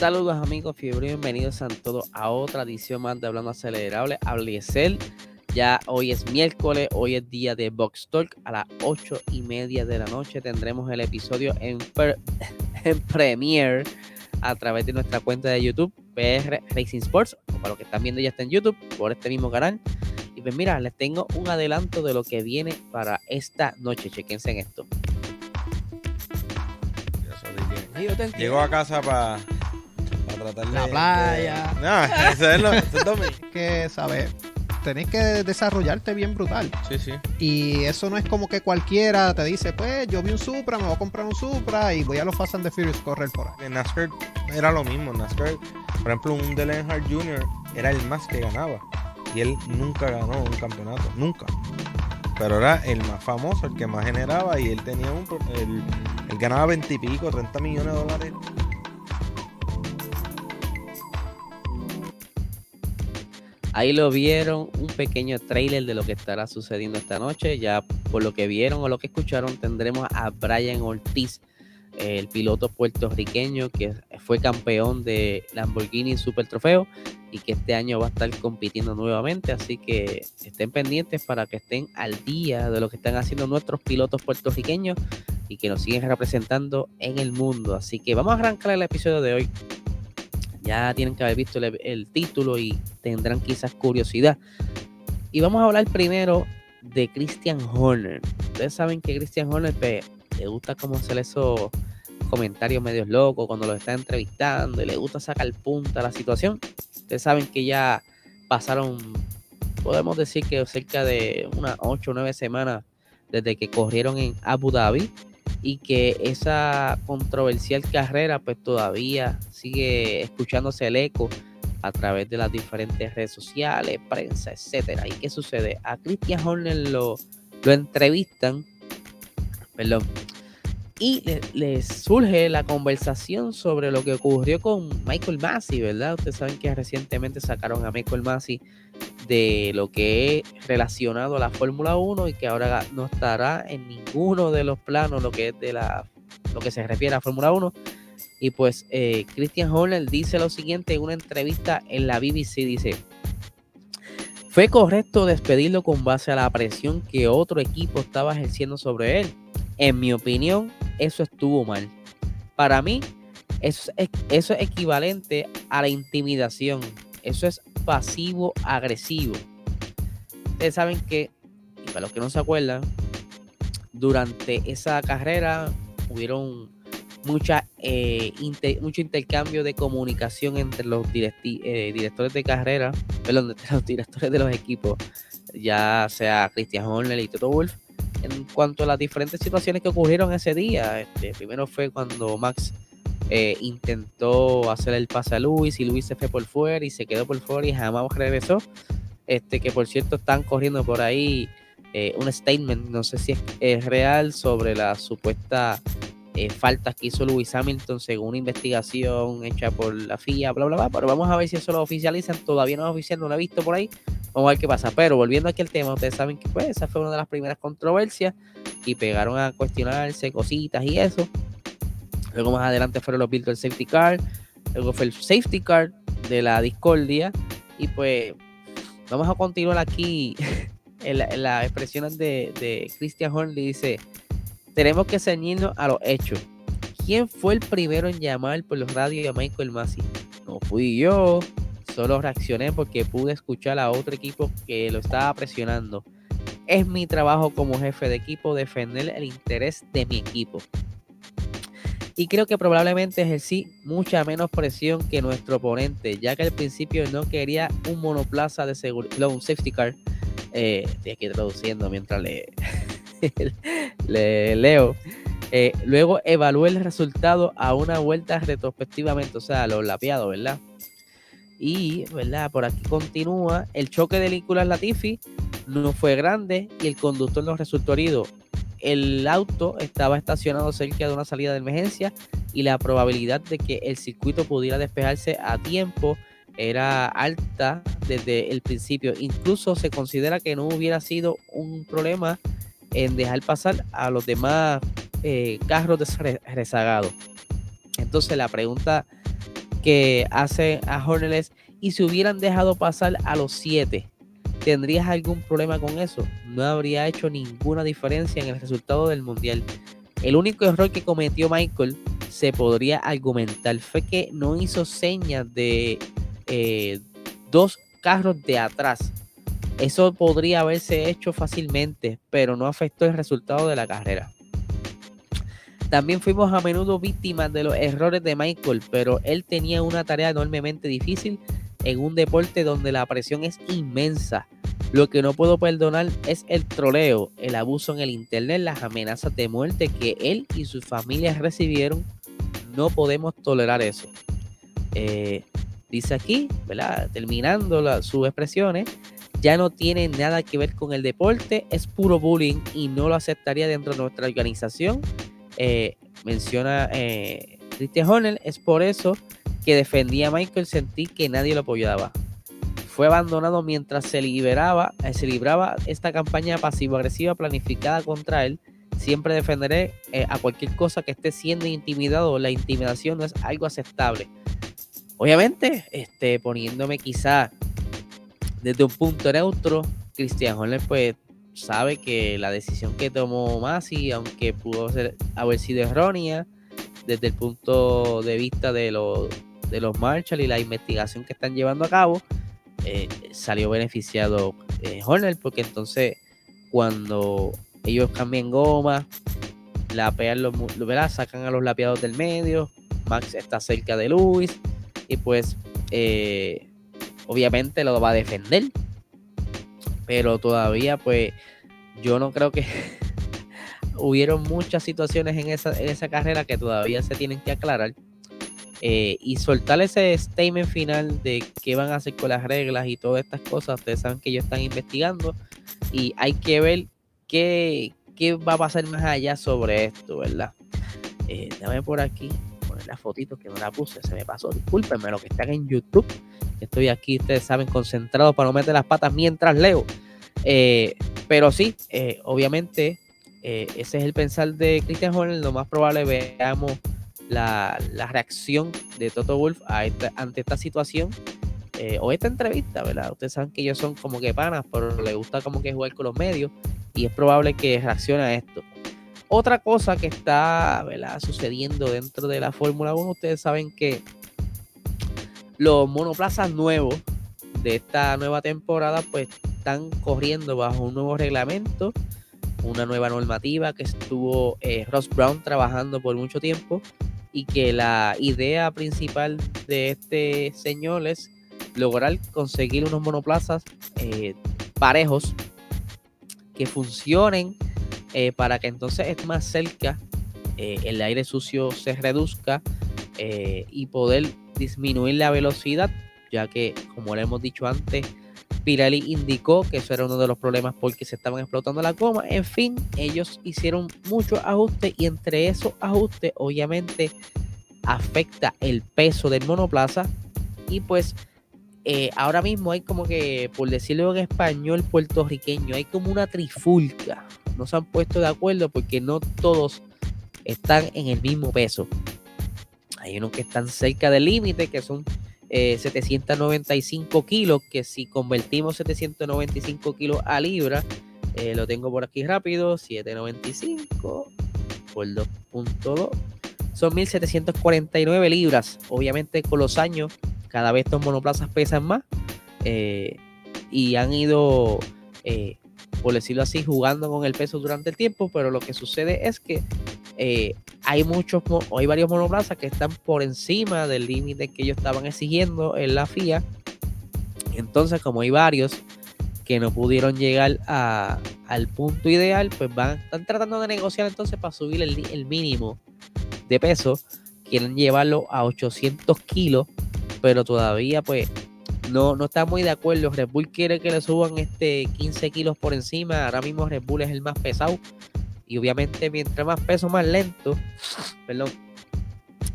Saludos amigos, fiebre, bienvenidos a todos a otra edición más de Hablando Acelerable. Hablesel. Ya hoy es miércoles, hoy es día de Box Talk. A las ocho y media de la noche tendremos el episodio en, en Premiere a través de nuestra cuenta de YouTube, PR Racing Sports. O para los que están viendo ya está en YouTube, por este mismo canal. Y pues mira, les tengo un adelanto de lo que viene para esta noche. Chequense en esto. Llegó a casa para tratar de... La playa. No, eso es lo eso es que saber. Tenés que desarrollarte bien brutal. Sí, sí. Y eso no es como que cualquiera te dice, pues yo vi un Supra, me voy a comprar un Supra y voy a los Fast and the Furious correr por ahí. En NASCAR era lo mismo. NASCAR, por ejemplo, un Dale Earnhardt Jr. era el más que ganaba. Y él nunca ganó un campeonato. Nunca. Pero era el más famoso, el que más generaba. Y él tenía un. Él, él ganaba 20 y pico, 30 millones de dólares. Ahí lo vieron, un pequeño trailer de lo que estará sucediendo esta noche. Ya por lo que vieron o lo que escucharon, tendremos a Brian Ortiz, el piloto puertorriqueño que fue campeón de Lamborghini Super Trofeo y que este año va a estar compitiendo nuevamente. Así que estén pendientes para que estén al día de lo que están haciendo nuestros pilotos puertorriqueños y que nos siguen representando en el mundo. Así que vamos a arrancar el episodio de hoy ya tienen que haber visto el, título y tendrán quizás curiosidad. Y vamos a hablar primero de Christian Horner. Ustedes saben que Christian Horner pues, le gusta como hacer esos comentarios medios locos cuando lo está entrevistando y le gusta sacar punta a la situación. Ustedes saben que ya pasaron, podemos decir que cerca de unas 8 o 9 semanas desde que corrieron en Abu Dhabi y que esa controversial carrera pues todavía sigue escuchándose el eco a través de las diferentes redes sociales, prensa, etcétera. ¿Y qué sucede? A Christian Horner lo, lo entrevistan, perdón, y les le surge la conversación sobre lo que ocurrió con Michael Massey, ¿verdad? Ustedes saben que recientemente sacaron a Michael Massey de lo que es relacionado a la Fórmula 1 y que ahora no estará en ninguno de los planos lo que es de la lo que se refiere a Fórmula 1 y pues eh, Christian Horner dice lo siguiente en una entrevista en la BBC dice fue correcto despedirlo con base a la presión que otro equipo estaba ejerciendo sobre él. En mi opinión eso estuvo mal. Para mí eso es, eso es equivalente a la intimidación. Eso es pasivo agresivo. Ustedes saben que, y para los que no se acuerdan, durante esa carrera hubieron mucha, eh, mucho intercambio de comunicación entre los eh, directores de carrera, perdón, los directores de los equipos, ya sea Christian Horner y Toto Wolf, en cuanto a las diferentes situaciones que ocurrieron ese día. Este, primero fue cuando Max eh, intentó hacer el pase a Luis y Luis se fue por fuera y se quedó por fuera y jamás regresó. Este que por cierto están corriendo por ahí eh, un statement, no sé si es, es real, sobre la supuesta eh, que hizo Luis Hamilton según una investigación hecha por la FIA, bla, bla, bla. Pero vamos a ver si eso lo oficializan. Todavía no es oficial, no lo he visto por ahí. Vamos a ver qué pasa. Pero volviendo aquí al tema, ustedes saben que pues esa fue una de las primeras controversias y pegaron a cuestionarse cositas y eso. Luego más adelante fueron los Virtual Safety Car. Luego fue el Safety Car de la Discordia. Y pues vamos a continuar aquí en, la, las expresiones de, de Christian Hornley. Dice, tenemos que ceñirnos a los hechos. ¿Quién fue el primero en llamar por los radios a Michael Massey? No fui yo. Solo reaccioné porque pude escuchar a otro equipo que lo estaba presionando. Es mi trabajo como jefe de equipo defender el interés de mi equipo y creo que probablemente ejercí mucha menos presión que nuestro oponente, ya que al principio no quería un monoplaza de seguridad, un safety car. Eh, estoy aquí traduciendo mientras le, le leo. Eh, luego evalué el resultado a una vuelta retrospectivamente, o sea, los lapeados, ¿verdad? Y, ¿verdad? Por aquí continúa. El choque de Nicolás Latifi no fue grande y el conductor no resultó herido el auto estaba estacionado cerca de una salida de emergencia y la probabilidad de que el circuito pudiera despejarse a tiempo era alta desde el principio. Incluso se considera que no hubiera sido un problema en dejar pasar a los demás eh, carros rezagados. Entonces la pregunta que hace a Hornets y si hubieran dejado pasar a los 7, ¿tendrías algún problema con eso? No habría hecho ninguna diferencia en el resultado del mundial. El único error que cometió Michael se podría argumentar fue que no hizo señas de eh, dos carros de atrás. Eso podría haberse hecho fácilmente, pero no afectó el resultado de la carrera. También fuimos a menudo víctimas de los errores de Michael, pero él tenía una tarea enormemente difícil en un deporte donde la presión es inmensa. Lo que no puedo perdonar es el troleo, el abuso en el internet, las amenazas de muerte que él y sus familias recibieron. No podemos tolerar eso. Eh, dice aquí, ¿verdad? terminando sus expresiones, ya no tiene nada que ver con el deporte, es puro bullying y no lo aceptaría dentro de nuestra organización eh, menciona eh, Christian es por eso que defendía a Michael, sentí que nadie lo apoyaba. Fue abandonado mientras se liberaba, eh, se libraba esta campaña pasivo-agresiva planificada contra él. Siempre defenderé eh, a cualquier cosa que esté siendo intimidado. La intimidación no es algo aceptable. Obviamente, este, poniéndome quizá desde un punto neutro, Christian Horner pues sabe que la decisión que tomó Masi, aunque pudo ser, haber sido errónea desde el punto de vista de, los de los Marshall y la investigación que están llevando a cabo, eh, salió beneficiado eh, Horner, porque entonces cuando ellos cambian goma, lapean los, ¿verdad? sacan a los lapeados del medio, Max está cerca de Luis y pues eh, obviamente lo va a defender pero todavía pues yo no creo que hubieron muchas situaciones en esa, en esa carrera que todavía se tienen que aclarar. Eh, y soltar ese statement final de qué van a hacer con las reglas y todas estas cosas. Ustedes saben que ellos están investigando y hay que ver qué, qué va a pasar más allá sobre esto, ¿verdad? Eh, déjame por aquí poner la fotito que no la puse, se me pasó. Discúlpenme, lo que están en YouTube. Estoy aquí, ustedes saben, concentrado para no meter las patas mientras leo. Eh, pero sí, eh, obviamente, ese es el pensar de Christian Horner. Lo más probable veamos la, reacción de Toto Wolf ante esta situación o esta entrevista, ¿verdad? Ustedes saben que ellos son como que panas, pero le gusta como que jugar con los medios y es probable que reaccione a esto. Otra cosa que está ¿verdad? sucediendo dentro de la Fórmula 1, ustedes saben que los monoplazas nuevos de esta nueva temporada pues están corriendo bajo un nuevo reglamento, una nueva normativa que estuvo eh, Ross Brown trabajando por mucho tiempo y que la idea principal de este señor es lograr conseguir unos monoplazas eh, parejos que funcionen eh, para que entonces es más cerca el aire sucio se reduzca y poder disminuir la velocidad, ya que, como le hemos dicho antes, Pirelli indicó que eso era uno de los problemas porque se estaban explotando la goma. En fin, ellos hicieron muchos ajustes y entre esos ajustes, obviamente, afecta el peso del monoplaza. Y pues eh, ahora mismo hay como que, por decirlo en español puertorriqueño, hay como una trifulca. No se han puesto de acuerdo porque no todos están en el mismo peso. Hay unos que están cerca del límite, que son 795 eh, kilos, que si convertimos 795 kilos a libra, eh, lo tengo por aquí rápido, 795 por 2.2, son 1749 libras. Obviamente con los años, cada vez estos monoplazas pesan más eh, y han ido, por decirlo así, jugando con el peso durante el tiempo, pero lo que sucede es que eh, hay muchos, hay varios monoplazas que están por encima del límite que ellos estaban exigiendo en la FIA. Entonces, como hay varios que no pudieron llegar al punto ideal, pues van, están tratando de negociar entonces para subir el, mínimo de peso. Quieren llevarlo a 800 kilos, pero todavía pues no, no está muy de acuerdo. Red Bull quiere que le suban este 15 kilos por encima. Ahora mismo Red Bull es el más pesado y obviamente mientras más peso, más lento. Perdón.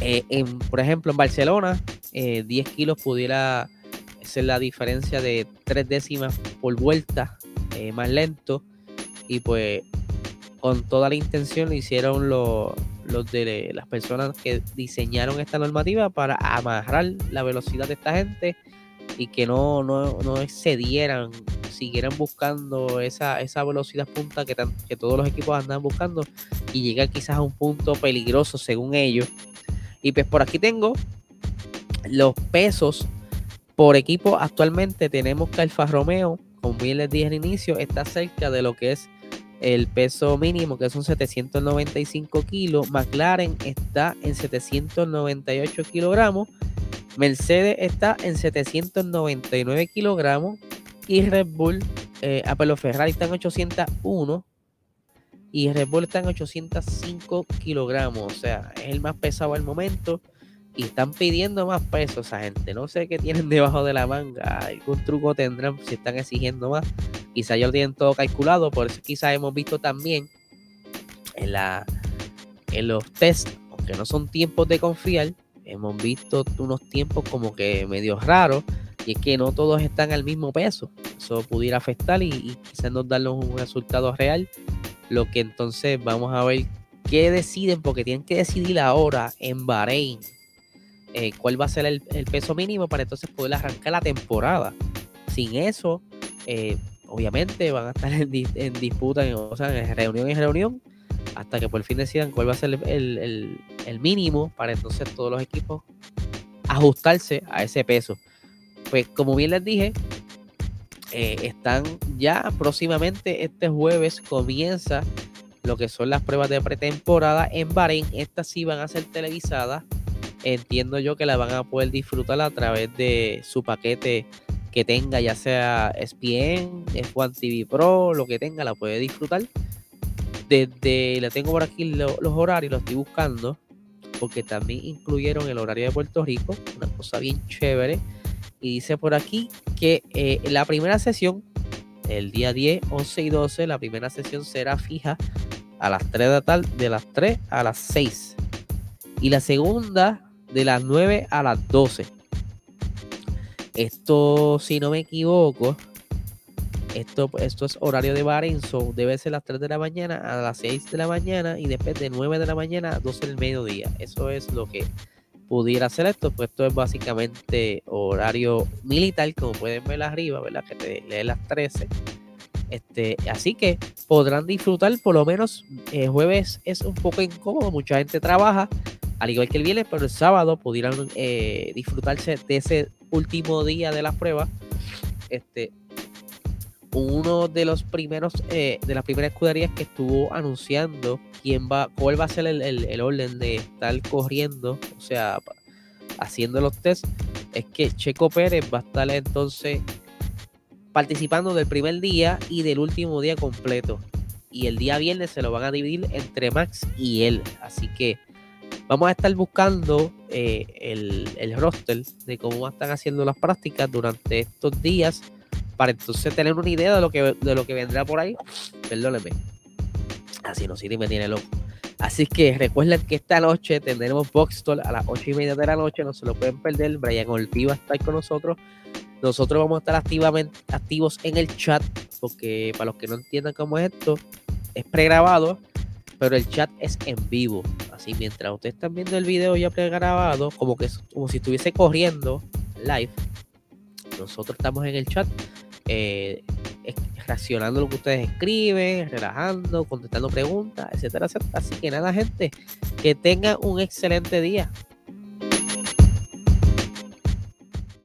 Eh, en, por ejemplo, en Barcelona, 10 eh, kilos pudiera ser la diferencia de 3 décimas por vuelta eh, más lento. Y pues con toda la intención lo hicieron los, los de las personas que diseñaron esta normativa para amarrar la velocidad de esta gente y que no, no, no excedieran, siguieran buscando esa, esa velocidad punta que, que todos los equipos andan buscando y llegar quizás a un punto peligroso según ellos. Y pues por aquí tengo los pesos por equipo. Actualmente tenemos que Alfa Romeo, como bien les dije al inicio, está cerca de lo que es el peso mínimo, que son 795 kilos. McLaren está en 798 kilogramos. Mercedes está en 799 kilogramos. Y Red Bull, eh, ah, Ferrari está en 801. Y Red Bull está en 805 kilogramos. O sea, es el más pesado al momento. Y están pidiendo más peso esa gente. No sé qué tienen debajo de la manga. Algún truco tendrán si están exigiendo más. Quizá ya lo tienen todo calculado. Por eso quizás hemos visto también en, la, en los test, aunque no son tiempos de confiar, hemos visto unos tiempos como que medio raros. Y es que no todos están al mismo peso. Eso pudiera afectar y, y quizás nos darnos un resultado real. Lo que entonces vamos a ver qué deciden, porque tienen que decidir ahora en Bahrein eh, cuál va a ser el, peso mínimo para entonces poder arrancar la temporada. Sin eso, eh, obviamente van a estar en, disputa, o sea, en reunión en reunión, hasta que por fin decidan cuál va a ser el, mínimo para entonces todos los equipos ajustarse a ese peso. Pues como bien les dije, eh, están ya próximamente este jueves comienza lo que son las pruebas de pretemporada en Bahrein. Estas sí van a ser televisadas entiendo yo que la van a poder disfrutar a través de su paquete que tenga, ya sea ESPN, F1 TV Pro, lo que tenga, la puede disfrutar. Desde, le tengo por aquí los horarios, los estoy buscando, porque también incluyeron el horario de Puerto Rico, una cosa bien chévere. Y dice por aquí que eh, la primera sesión, el día 10, 11 y 12, la primera sesión será fija a las 3 de la tarde, de las 3 a las 6. Y la segunda de las 9 a las 12. Esto, si no me equivoco, esto, esto es horario de Barenzo. Debe ser las 3 de la mañana a las 6 de la mañana y después de 9 de la mañana a 12 del mediodía. Eso es lo que pudiera hacer esto. Pues esto es básicamente horario militar, como pueden ver arriba, ¿verdad? Que te lee las 13. Este, así que podrán disfrutar por lo menos el jueves es un poco incómodo, mucha gente trabaja, al igual que el viernes, pero el sábado pudieran eh, disfrutarse de ese último día de la prueba. Este, uno de los primeros, eh, de las primeras escuderías que estuvo anunciando quién va, cuál va a ser el, orden de estar corriendo, o sea, haciendo los test, es que Checo Pérez va a estar entonces participando del primer día y del último día completo. Y el día viernes se lo van a dividir entre Max y él. Así que Vamos a estar buscando eh, el, el roster de cómo están haciendo las prácticas durante estos días para entonces tener una idea de lo que, de lo que vendrá por ahí. Perdónenme. Así no, sí me tiene loco. Así que recuerden que esta noche tendremos Box a las 8 y media de la noche. No se lo pueden perder. Brian Ortiz va a con nosotros. Nosotros vamos a estar activamente, activos en el chat. Porque para los que no entiendan cómo es esto, es pregrabado pero el chat es en vivo. Así mientras ustedes están viendo el video ya pregrabado, como que como si estuviese corriendo live, nosotros estamos en el chat eh, reaccionando lo que ustedes escriben, relajando, contestando preguntas, etcétera, etcétera. Así que nada, gente, que tengan un excelente día.